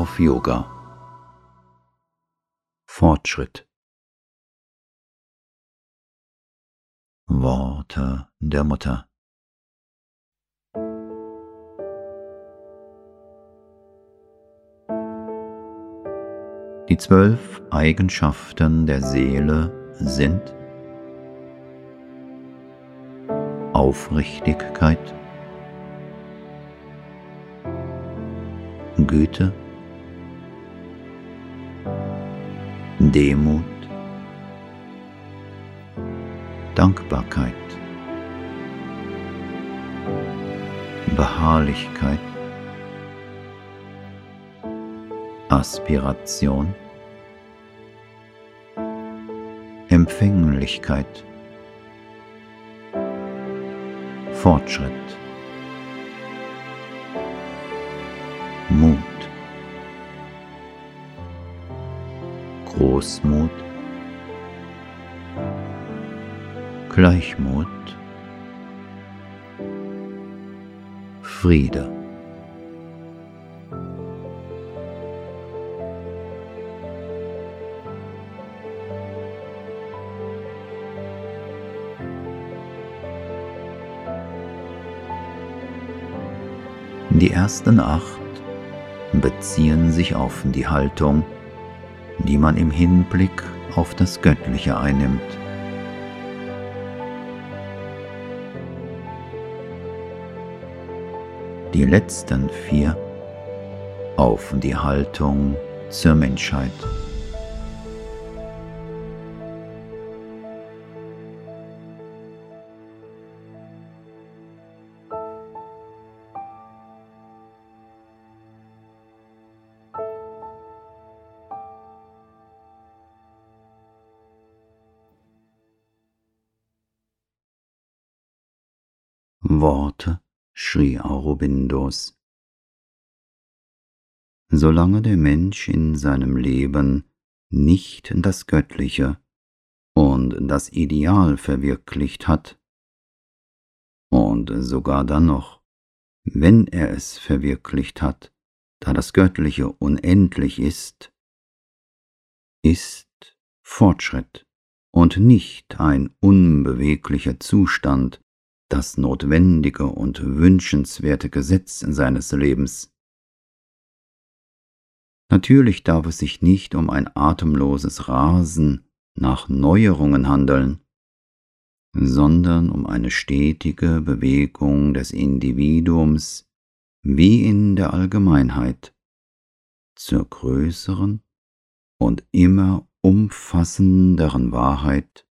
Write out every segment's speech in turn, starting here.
auf Yoga. Fortschritt. Worte der Mutter. Die zwölf Eigenschaften der Seele sind Aufrichtigkeit, Güte, Demut, Dankbarkeit, Beharrlichkeit, Aspiration, Empfänglichkeit, Fortschritt, Großmut, Gleichmut, Friede. Die ersten acht beziehen sich auf die Haltung, die man im Hinblick auf das Göttliche einnimmt. Die letzten vier auf die Haltung zur Menschheit. Worte, schrie Aurobindos. Solange der Mensch in seinem Leben nicht das Göttliche und das Ideal verwirklicht hat, und sogar dann noch, wenn er es verwirklicht hat, da das Göttliche unendlich ist, ist Fortschritt und nicht ein unbeweglicher Zustand, das notwendige und wünschenswerte Gesetz seines Lebens. Natürlich darf es sich nicht um ein atemloses Rasen nach Neuerungen handeln, sondern um eine stetige Bewegung des Individuums wie in der Allgemeinheit zur größeren und immer umfassenderen Wahrheit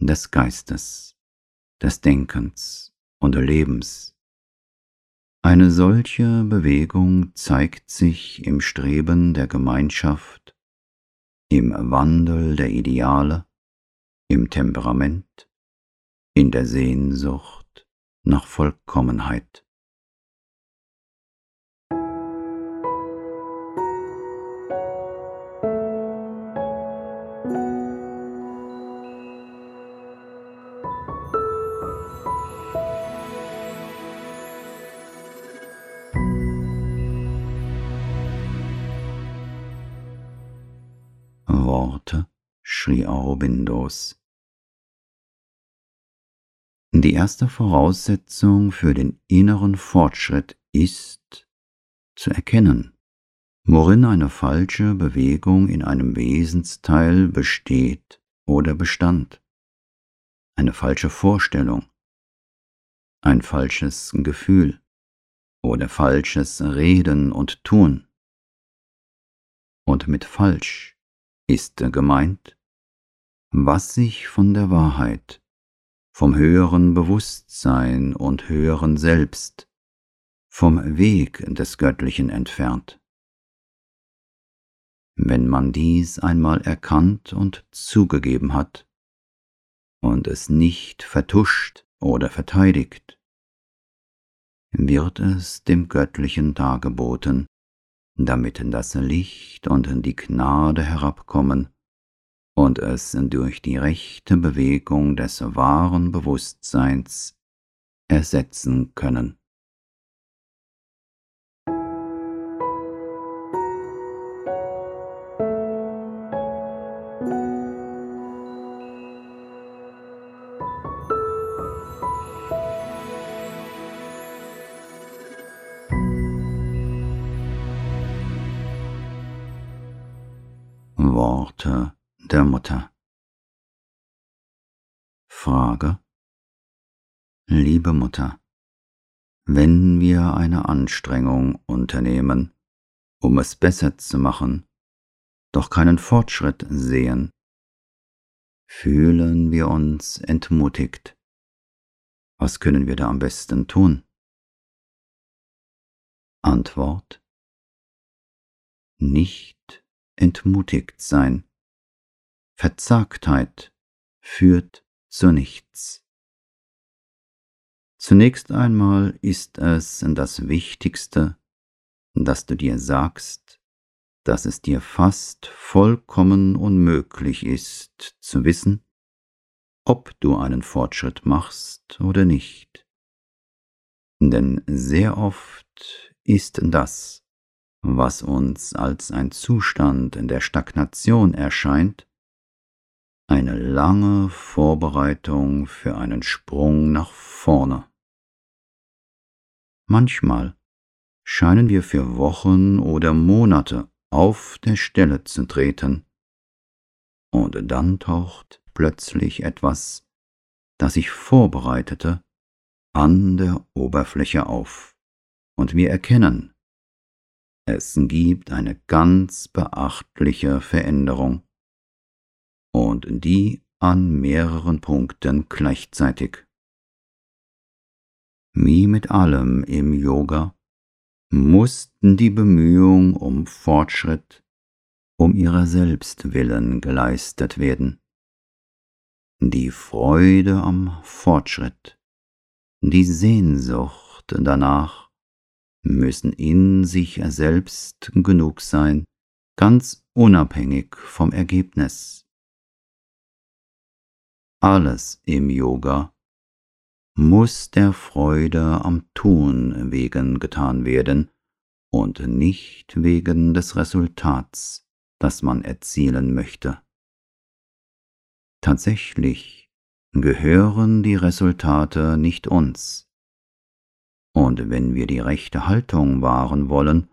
des Geistes des Denkens und Lebens. Eine solche Bewegung zeigt sich im Streben der Gemeinschaft, im Wandel der Ideale, im Temperament, in der Sehnsucht nach Vollkommenheit. Schrie Aurobindos. Die erste Voraussetzung für den inneren Fortschritt ist, zu erkennen, worin eine falsche Bewegung in einem Wesensteil besteht oder bestand, eine falsche Vorstellung, ein falsches Gefühl oder falsches Reden und Tun. Und mit falsch ist gemeint, was sich von der Wahrheit, vom höheren Bewusstsein und höheren Selbst, vom Weg des Göttlichen entfernt. Wenn man dies einmal erkannt und zugegeben hat und es nicht vertuscht oder verteidigt, wird es dem Göttlichen dargeboten, damit das Licht und die Gnade herabkommen und es durch die rechte Bewegung des wahren Bewusstseins ersetzen können. Mutter. Frage Liebe Mutter, wenn wir eine Anstrengung unternehmen, um es besser zu machen, doch keinen Fortschritt sehen, fühlen wir uns entmutigt. Was können wir da am besten tun? Antwort Nicht entmutigt sein. Verzagtheit führt zu nichts. Zunächst einmal ist es das Wichtigste, dass du dir sagst, dass es dir fast vollkommen unmöglich ist zu wissen, ob du einen Fortschritt machst oder nicht. Denn sehr oft ist das, was uns als ein Zustand in der Stagnation erscheint, eine lange Vorbereitung für einen Sprung nach vorne. Manchmal scheinen wir für Wochen oder Monate auf der Stelle zu treten, und dann taucht plötzlich etwas, das sich vorbereitete, an der Oberfläche auf, und wir erkennen, es gibt eine ganz beachtliche Veränderung, und die an mehreren Punkten gleichzeitig. Wie mit allem im Yoga mussten die Bemühungen um Fortschritt um ihrer selbst willen geleistet werden. Die Freude am Fortschritt, die Sehnsucht danach müssen in sich selbst genug sein, ganz unabhängig vom Ergebnis. Alles im Yoga muss der Freude am Tun wegen getan werden und nicht wegen des Resultats, das man erzielen möchte. Tatsächlich gehören die Resultate nicht uns. Und wenn wir die rechte Haltung wahren wollen,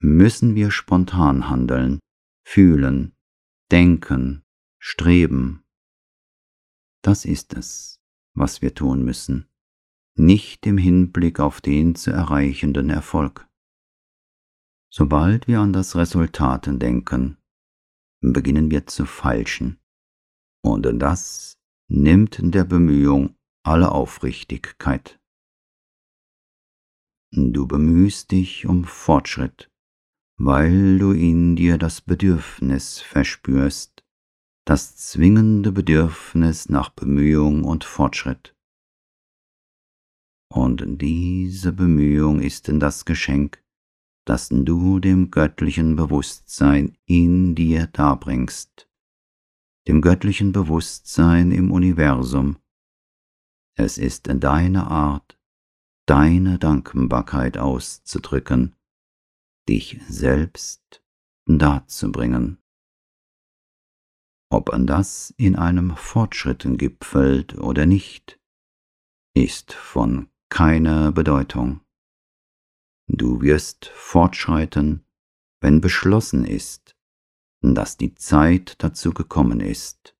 müssen wir spontan handeln, fühlen, denken, streben. Das ist es was wir tun müssen, nicht im Hinblick auf den zu erreichenden Erfolg. Sobald wir an das Resultat denken, beginnen wir zu falschen, und das nimmt der Bemühung alle Aufrichtigkeit. Du bemühst dich um Fortschritt, weil du in dir das Bedürfnis verspürst, das zwingende Bedürfnis nach Bemühung und Fortschritt. Und diese Bemühung ist denn das Geschenk, das du dem göttlichen Bewusstsein in dir darbringst, dem göttlichen Bewusstsein im Universum. Es ist deine Art, deine Dankbarkeit auszudrücken, dich selbst darzubringen. Ob an das in einem Fortschritt gipfelt oder nicht, ist von keiner Bedeutung. Du wirst fortschreiten, wenn beschlossen ist, dass die Zeit dazu gekommen ist,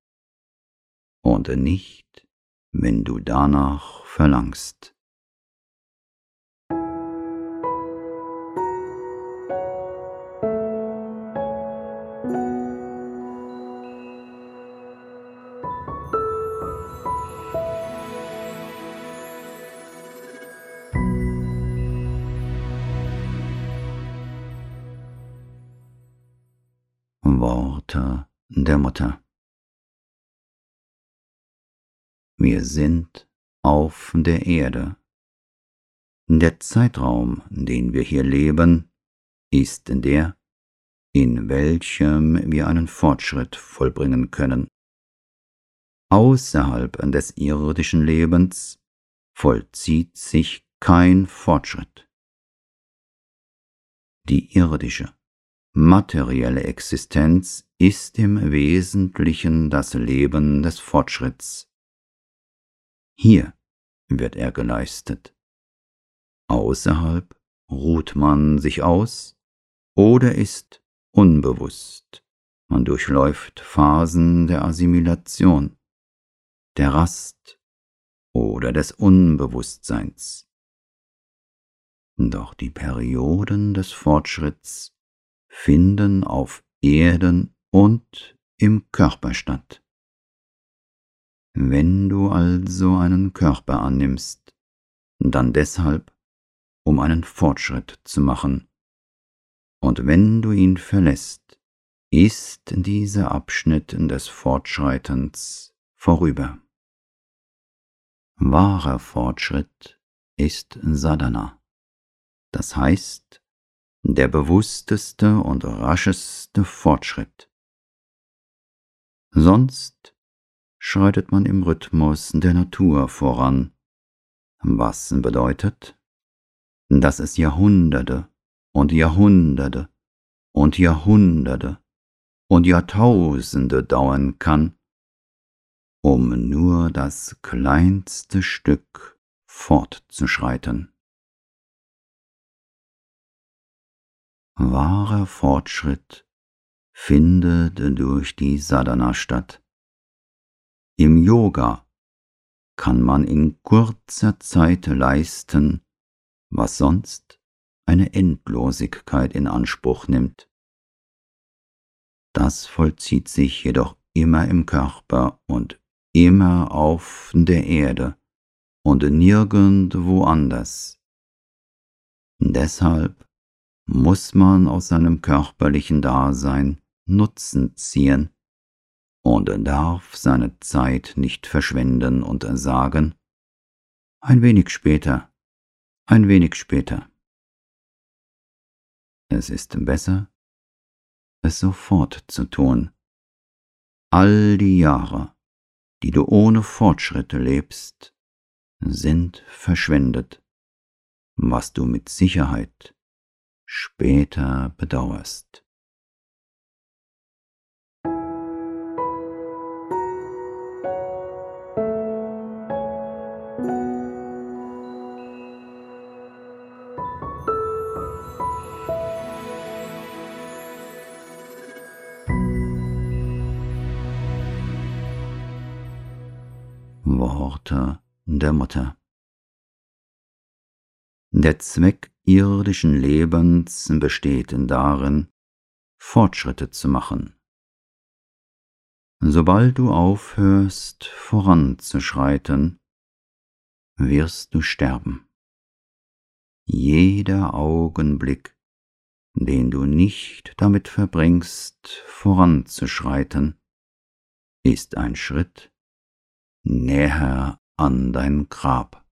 und nicht, wenn du danach verlangst. Worte der Mutter. Wir sind auf der Erde. Der Zeitraum, den wir hier leben, ist der, in welchem wir einen Fortschritt vollbringen können. Außerhalb des irdischen Lebens vollzieht sich kein Fortschritt. Die irdische Materielle Existenz ist im Wesentlichen das Leben des Fortschritts. Hier wird er geleistet. Außerhalb ruht man sich aus oder ist unbewusst Man durchläuft Phasen der Assimilation, der Rast oder des Unbewusstseins. Doch die Perioden des Fortschritts finden auf Erden und im Körper statt. Wenn du also einen Körper annimmst, dann deshalb, um einen Fortschritt zu machen, und wenn du ihn verlässt, ist dieser Abschnitt des Fortschreitens vorüber. Wahrer Fortschritt ist Sadhana das heißt der bewussteste und rascheste Fortschritt. Sonst schreitet man im Rhythmus der Natur voran, was bedeutet, dass es Jahrhunderte und Jahrhunderte und Jahrhunderte und Jahrtausende dauern kann, um nur das kleinste Stück fortzuschreiten. Wahrer Fortschritt findet durch die Sadhana statt. Im Yoga kann man in kurzer Zeit leisten, was sonst eine Endlosigkeit in Anspruch nimmt. Das vollzieht sich jedoch immer im Körper und immer auf der Erde und nirgendwo anders. Deshalb muss man aus seinem körperlichen Dasein Nutzen ziehen und darf seine Zeit nicht verschwenden und sagen, ein wenig später, ein wenig später. Es ist besser, es sofort zu tun. All die Jahre, die du ohne Fortschritte lebst, sind verschwendet, was du mit Sicherheit später bedauerst. Worte der Mutter. Der Zweck irdischen Lebens besteht darin, Fortschritte zu machen. Sobald du aufhörst voranzuschreiten, wirst du sterben. Jeder Augenblick, den du nicht damit verbringst, voranzuschreiten, ist ein Schritt näher an dein Grab.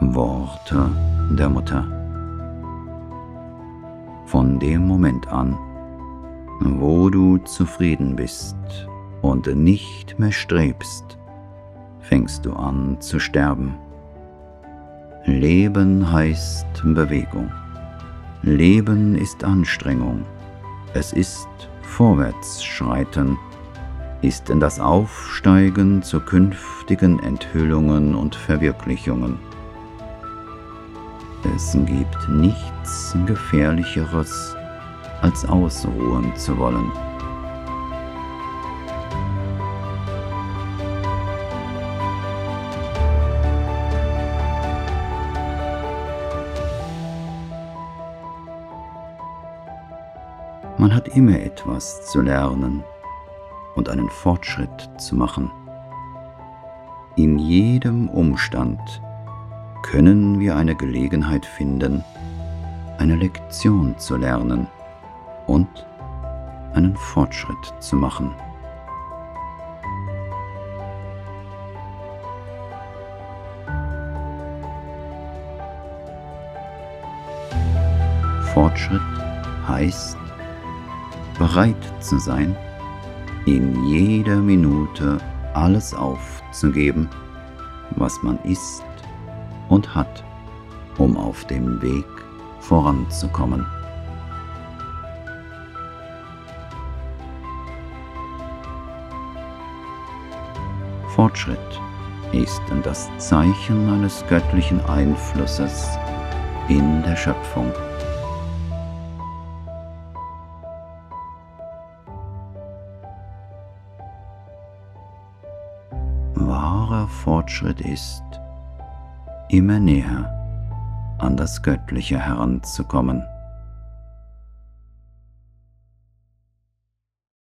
Worte der Mutter. Von dem Moment an, wo du zufrieden bist und nicht mehr strebst, fängst du an zu sterben. Leben heißt Bewegung. Leben ist Anstrengung. Es ist Vorwärtsschreiten, ist in das Aufsteigen zu künftigen Enthüllungen und Verwirklichungen. Es gibt nichts Gefährlicheres, als ausruhen zu wollen. Man hat immer etwas zu lernen und einen Fortschritt zu machen. In jedem Umstand können wir eine Gelegenheit finden, eine Lektion zu lernen und einen Fortschritt zu machen. Fortschritt heißt, bereit zu sein, in jeder Minute alles aufzugeben, was man ist und hat, um auf dem Weg voranzukommen. Fortschritt ist das Zeichen eines göttlichen Einflusses in der Schöpfung. Fortschritt ist, immer näher an das Göttliche heranzukommen.